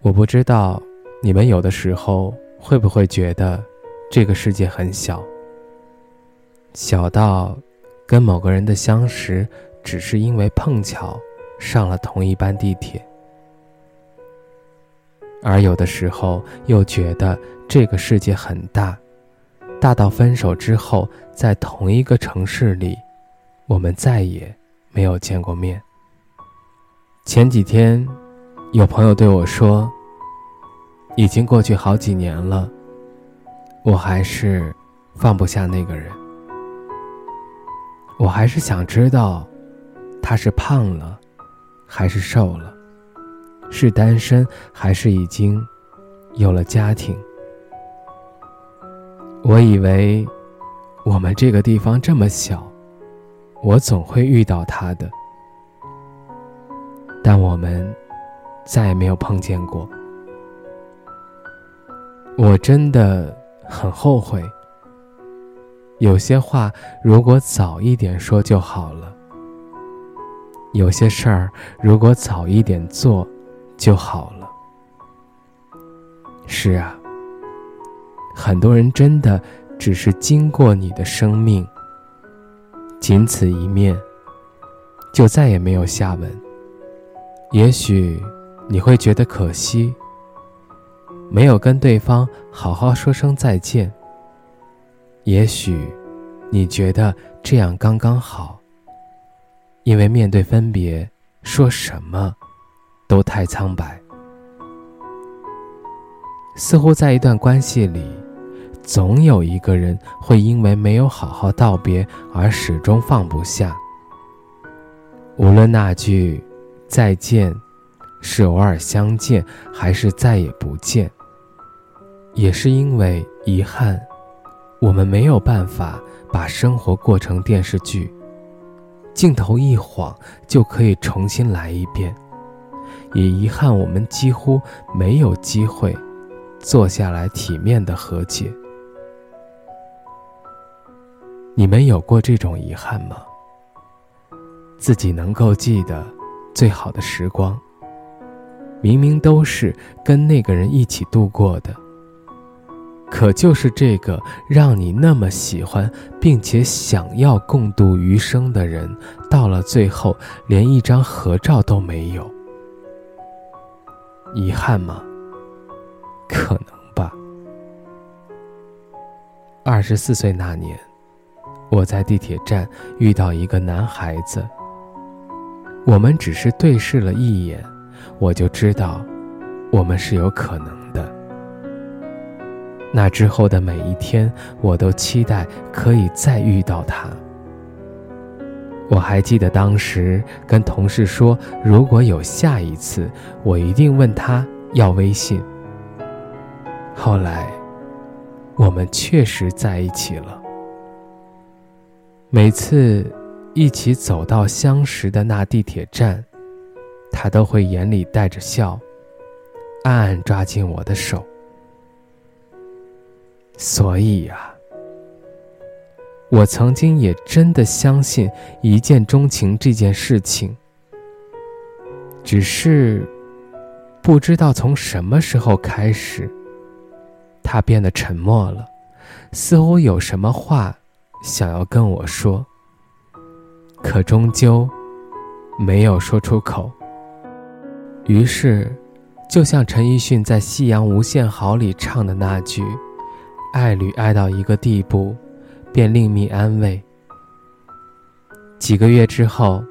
我不知道，你们有的时候会不会觉得，这个世界很小，小到跟某个人的相识只是因为碰巧上了同一班地铁，而有的时候又觉得这个世界很大，大到分手之后在同一个城市里，我们再也没有见过面。前几天，有朋友对我说。已经过去好几年了，我还是放不下那个人。我还是想知道，他是胖了，还是瘦了，是单身还是已经有了家庭。我以为我们这个地方这么小，我总会遇到他的，但我们再也没有碰见过。我真的很后悔，有些话如果早一点说就好了，有些事儿如果早一点做就好了。是啊，很多人真的只是经过你的生命，仅此一面，就再也没有下文。也许你会觉得可惜。没有跟对方好好说声再见。也许，你觉得这样刚刚好。因为面对分别，说什么，都太苍白。似乎在一段关系里，总有一个人会因为没有好好道别而始终放不下。无论那句再见，是偶尔相见，还是再也不见。也是因为遗憾，我们没有办法把生活过成电视剧，镜头一晃就可以重新来一遍。也遗憾我们几乎没有机会坐下来体面的和解。你们有过这种遗憾吗？自己能够记得最好的时光，明明都是跟那个人一起度过的。可就是这个让你那么喜欢，并且想要共度余生的人，到了最后连一张合照都没有，遗憾吗？可能吧。二十四岁那年，我在地铁站遇到一个男孩子，我们只是对视了一眼，我就知道，我们是有可能的。那之后的每一天，我都期待可以再遇到他。我还记得当时跟同事说，如果有下一次，我一定问他要微信。后来，我们确实在一起了。每次一起走到相识的那地铁站，他都会眼里带着笑，暗暗抓紧我的手。所以呀，我曾经也真的相信一见钟情这件事情，只是不知道从什么时候开始，他变得沉默了，似乎有什么话想要跟我说，可终究没有说出口。于是，就像陈奕迅在《夕阳无限好》里唱的那句。爱侣爱到一个地步，便另觅安慰。几个月之后，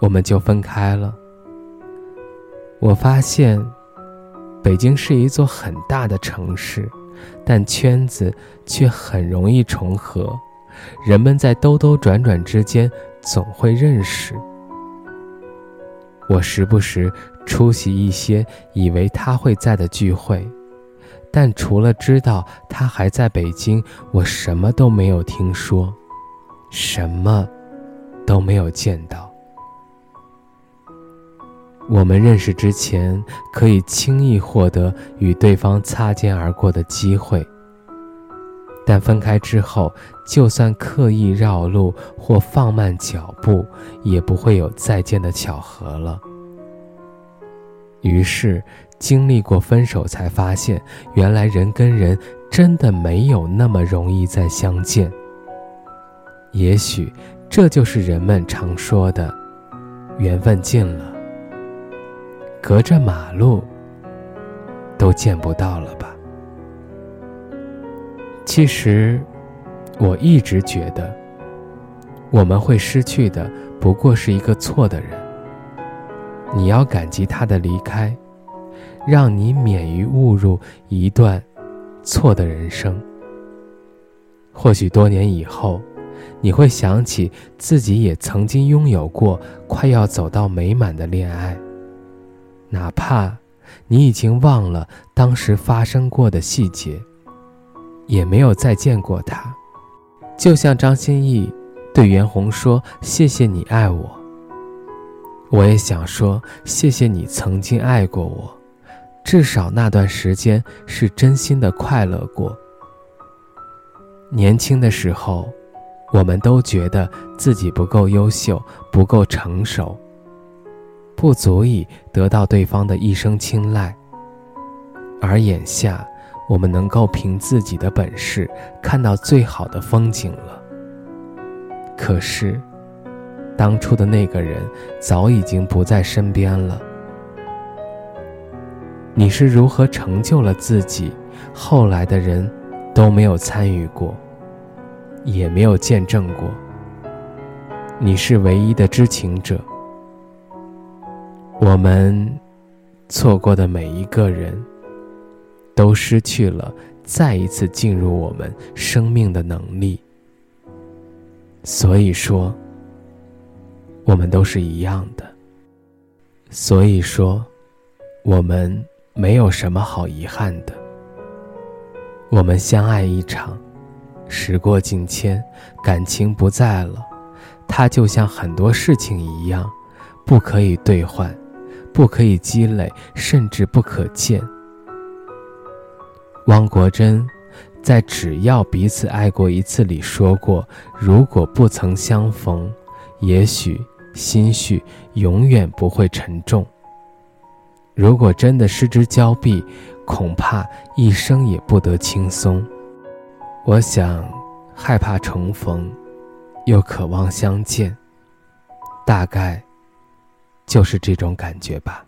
我们就分开了。我发现，北京是一座很大的城市，但圈子却很容易重合，人们在兜兜转转之间总会认识。我时不时出席一些以为他会在的聚会，但除了知道他还在北京，我什么都没有听说，什么都没有见到。我们认识之前，可以轻易获得与对方擦肩而过的机会，但分开之后，就算刻意绕路或放慢脚步，也不会有再见的巧合了。于是，经历过分手，才发现原来人跟人真的没有那么容易再相见。也许，这就是人们常说的“缘分尽了”。隔着马路，都见不到了吧？其实，我一直觉得，我们会失去的不过是一个错的人。你要感激他的离开，让你免于误入一段错的人生。或许多年以后，你会想起自己也曾经拥有过快要走到美满的恋爱。哪怕你已经忘了当时发生过的细节，也没有再见过他，就像张歆艺对袁弘说：“谢谢你爱我。”我也想说：“谢谢你曾经爱过我，至少那段时间是真心的快乐过。”年轻的时候，我们都觉得自己不够优秀，不够成熟。不足以得到对方的一生青睐，而眼下，我们能够凭自己的本事看到最好的风景了。可是，当初的那个人早已经不在身边了。你是如何成就了自己？后来的人都没有参与过，也没有见证过。你是唯一的知情者。我们错过的每一个人，都失去了再一次进入我们生命的能力。所以说，我们都是一样的。所以说，我们没有什么好遗憾的。我们相爱一场，时过境迁，感情不在了，它就像很多事情一样，不可以兑换。不可以积累，甚至不可见。汪国真在《只要彼此爱过一次》里说过：“如果不曾相逢，也许心绪永远不会沉重；如果真的失之交臂，恐怕一生也不得轻松。”我想，害怕重逢，又渴望相见，大概。就是这种感觉吧。